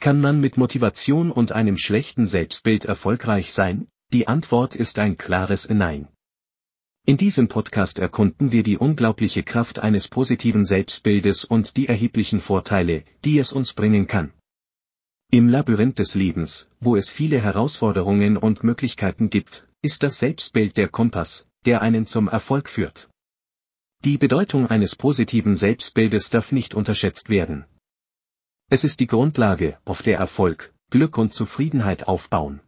Kann man mit Motivation und einem schlechten Selbstbild erfolgreich sein? Die Antwort ist ein klares Nein. In diesem Podcast erkunden wir die unglaubliche Kraft eines positiven Selbstbildes und die erheblichen Vorteile, die es uns bringen kann. Im Labyrinth des Lebens, wo es viele Herausforderungen und Möglichkeiten gibt, ist das Selbstbild der Kompass, der einen zum Erfolg führt. Die Bedeutung eines positiven Selbstbildes darf nicht unterschätzt werden. Es ist die Grundlage, auf der Erfolg, Glück und Zufriedenheit aufbauen.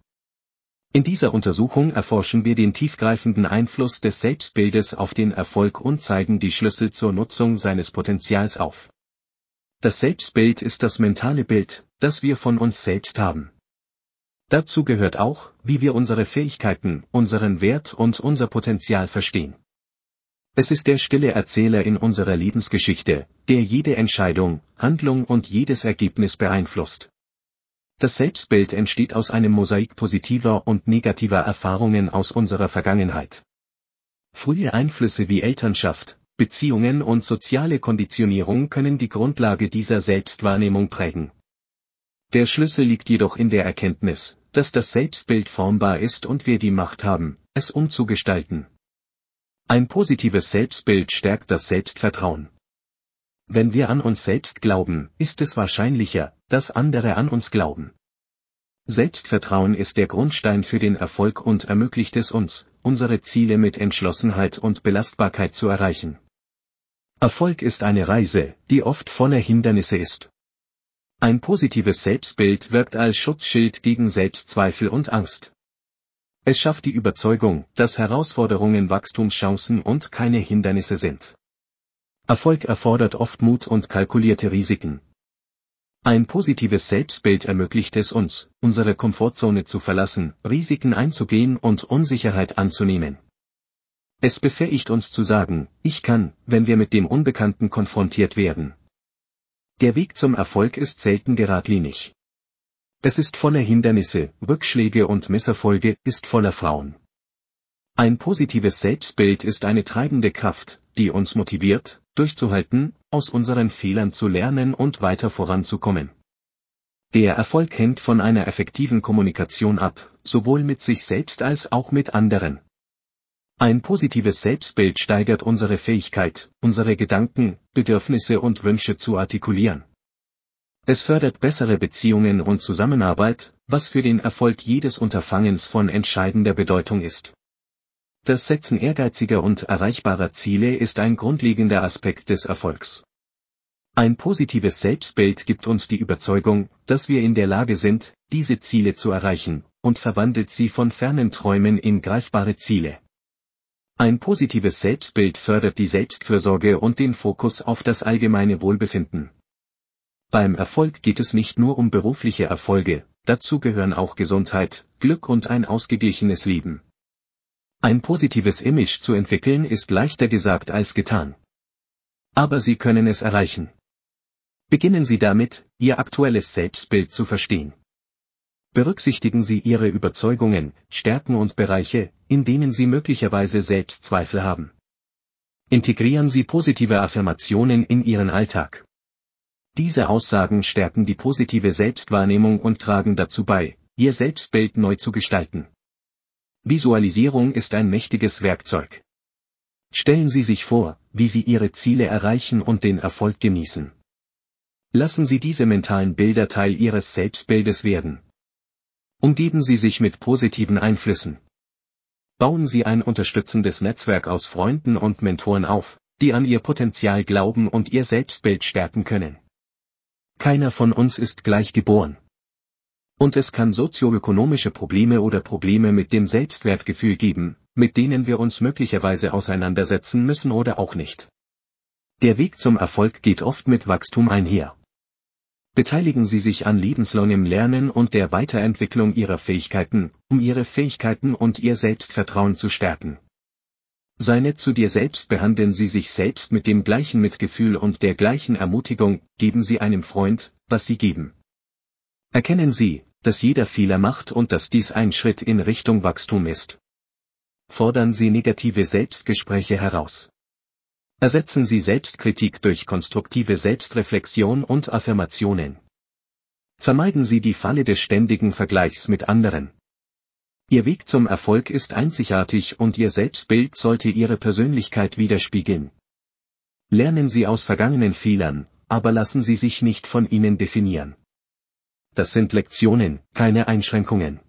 In dieser Untersuchung erforschen wir den tiefgreifenden Einfluss des Selbstbildes auf den Erfolg und zeigen die Schlüssel zur Nutzung seines Potenzials auf. Das Selbstbild ist das mentale Bild, das wir von uns selbst haben. Dazu gehört auch, wie wir unsere Fähigkeiten, unseren Wert und unser Potenzial verstehen. Es ist der stille Erzähler in unserer Lebensgeschichte, der jede Entscheidung, Handlung und jedes Ergebnis beeinflusst. Das Selbstbild entsteht aus einem Mosaik positiver und negativer Erfahrungen aus unserer Vergangenheit. Frühe Einflüsse wie Elternschaft, Beziehungen und soziale Konditionierung können die Grundlage dieser Selbstwahrnehmung prägen. Der Schlüssel liegt jedoch in der Erkenntnis, dass das Selbstbild formbar ist und wir die Macht haben, es umzugestalten. Ein positives Selbstbild stärkt das Selbstvertrauen. Wenn wir an uns selbst glauben, ist es wahrscheinlicher, dass andere an uns glauben. Selbstvertrauen ist der Grundstein für den Erfolg und ermöglicht es uns, unsere Ziele mit Entschlossenheit und Belastbarkeit zu erreichen. Erfolg ist eine Reise, die oft voller Hindernisse ist. Ein positives Selbstbild wirkt als Schutzschild gegen Selbstzweifel und Angst. Es schafft die Überzeugung, dass Herausforderungen Wachstumschancen und keine Hindernisse sind. Erfolg erfordert oft Mut und kalkulierte Risiken. Ein positives Selbstbild ermöglicht es uns, unsere Komfortzone zu verlassen, Risiken einzugehen und Unsicherheit anzunehmen. Es befähigt uns zu sagen, ich kann, wenn wir mit dem Unbekannten konfrontiert werden. Der Weg zum Erfolg ist selten geradlinig. Es ist voller Hindernisse, Rückschläge und Misserfolge, ist voller Frauen. Ein positives Selbstbild ist eine treibende Kraft, die uns motiviert, durchzuhalten, aus unseren Fehlern zu lernen und weiter voranzukommen. Der Erfolg hängt von einer effektiven Kommunikation ab, sowohl mit sich selbst als auch mit anderen. Ein positives Selbstbild steigert unsere Fähigkeit, unsere Gedanken, Bedürfnisse und Wünsche zu artikulieren. Es fördert bessere Beziehungen und Zusammenarbeit, was für den Erfolg jedes Unterfangens von entscheidender Bedeutung ist. Das Setzen ehrgeiziger und erreichbarer Ziele ist ein grundlegender Aspekt des Erfolgs. Ein positives Selbstbild gibt uns die Überzeugung, dass wir in der Lage sind, diese Ziele zu erreichen, und verwandelt sie von fernen Träumen in greifbare Ziele. Ein positives Selbstbild fördert die Selbstfürsorge und den Fokus auf das allgemeine Wohlbefinden. Beim Erfolg geht es nicht nur um berufliche Erfolge, dazu gehören auch Gesundheit, Glück und ein ausgeglichenes Leben. Ein positives Image zu entwickeln ist leichter gesagt als getan. Aber Sie können es erreichen. Beginnen Sie damit, Ihr aktuelles Selbstbild zu verstehen. Berücksichtigen Sie Ihre Überzeugungen, Stärken und Bereiche, in denen Sie möglicherweise Selbstzweifel haben. Integrieren Sie positive Affirmationen in Ihren Alltag. Diese Aussagen stärken die positive Selbstwahrnehmung und tragen dazu bei, Ihr Selbstbild neu zu gestalten. Visualisierung ist ein mächtiges Werkzeug. Stellen Sie sich vor, wie Sie Ihre Ziele erreichen und den Erfolg genießen. Lassen Sie diese mentalen Bilder Teil Ihres Selbstbildes werden. Umgeben Sie sich mit positiven Einflüssen. Bauen Sie ein unterstützendes Netzwerk aus Freunden und Mentoren auf, die an Ihr Potenzial glauben und Ihr Selbstbild stärken können. Keiner von uns ist gleich geboren. Und es kann sozioökonomische Probleme oder Probleme mit dem Selbstwertgefühl geben, mit denen wir uns möglicherweise auseinandersetzen müssen oder auch nicht. Der Weg zum Erfolg geht oft mit Wachstum einher. Beteiligen Sie sich an lebenslangem Lernen und der Weiterentwicklung Ihrer Fähigkeiten, um Ihre Fähigkeiten und Ihr Selbstvertrauen zu stärken. Sei nett zu dir selbst behandeln Sie sich selbst mit dem gleichen Mitgefühl und der gleichen Ermutigung, geben Sie einem Freund, was Sie geben. Erkennen Sie, dass jeder Fehler macht und dass dies ein Schritt in Richtung Wachstum ist. Fordern Sie negative Selbstgespräche heraus. Ersetzen Sie Selbstkritik durch konstruktive Selbstreflexion und Affirmationen. Vermeiden Sie die Falle des ständigen Vergleichs mit anderen. Ihr Weg zum Erfolg ist einzigartig und Ihr Selbstbild sollte Ihre Persönlichkeit widerspiegeln. Lernen Sie aus vergangenen Fehlern, aber lassen Sie sich nicht von ihnen definieren. Das sind Lektionen, keine Einschränkungen.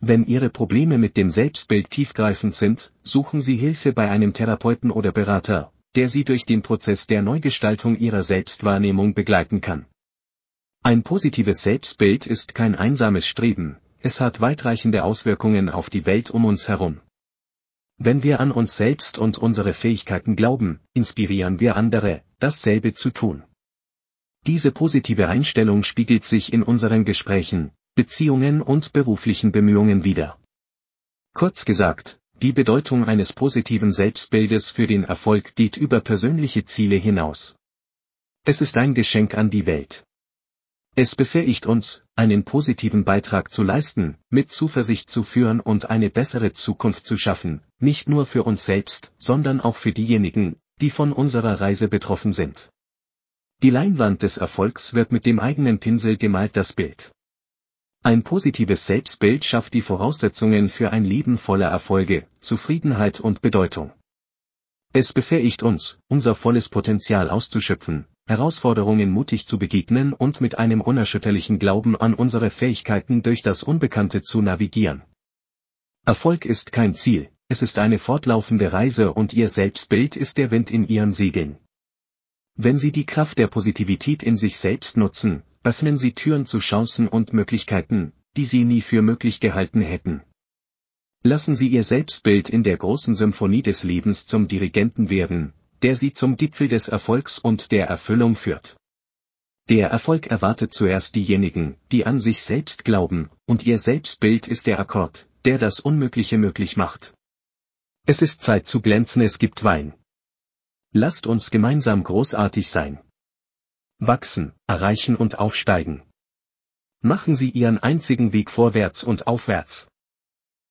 Wenn Ihre Probleme mit dem Selbstbild tiefgreifend sind, suchen Sie Hilfe bei einem Therapeuten oder Berater, der Sie durch den Prozess der Neugestaltung Ihrer Selbstwahrnehmung begleiten kann. Ein positives Selbstbild ist kein einsames Streben, es hat weitreichende Auswirkungen auf die Welt um uns herum. Wenn wir an uns selbst und unsere Fähigkeiten glauben, inspirieren wir andere, dasselbe zu tun. Diese positive Einstellung spiegelt sich in unseren Gesprächen, Beziehungen und beruflichen Bemühungen wider. Kurz gesagt, die Bedeutung eines positiven Selbstbildes für den Erfolg geht über persönliche Ziele hinaus. Es ist ein Geschenk an die Welt. Es befähigt uns, einen positiven Beitrag zu leisten, mit Zuversicht zu führen und eine bessere Zukunft zu schaffen, nicht nur für uns selbst, sondern auch für diejenigen, die von unserer Reise betroffen sind. Die Leinwand des Erfolgs wird mit dem eigenen Pinsel gemalt das Bild. Ein positives Selbstbild schafft die Voraussetzungen für ein Leben voller Erfolge, Zufriedenheit und Bedeutung. Es befähigt uns, unser volles Potenzial auszuschöpfen, Herausforderungen mutig zu begegnen und mit einem unerschütterlichen Glauben an unsere Fähigkeiten durch das Unbekannte zu navigieren. Erfolg ist kein Ziel, es ist eine fortlaufende Reise und Ihr Selbstbild ist der Wind in Ihren Segeln. Wenn Sie die Kraft der Positivität in sich selbst nutzen, öffnen Sie Türen zu Chancen und Möglichkeiten, die Sie nie für möglich gehalten hätten. Lassen Sie Ihr Selbstbild in der großen Symphonie des Lebens zum Dirigenten werden, der sie zum Gipfel des Erfolgs und der Erfüllung führt. Der Erfolg erwartet zuerst diejenigen, die an sich selbst glauben, und ihr Selbstbild ist der Akkord, der das Unmögliche möglich macht. Es ist Zeit zu glänzen, es gibt Wein. Lasst uns gemeinsam großartig sein. Wachsen, erreichen und aufsteigen. Machen Sie Ihren einzigen Weg vorwärts und aufwärts.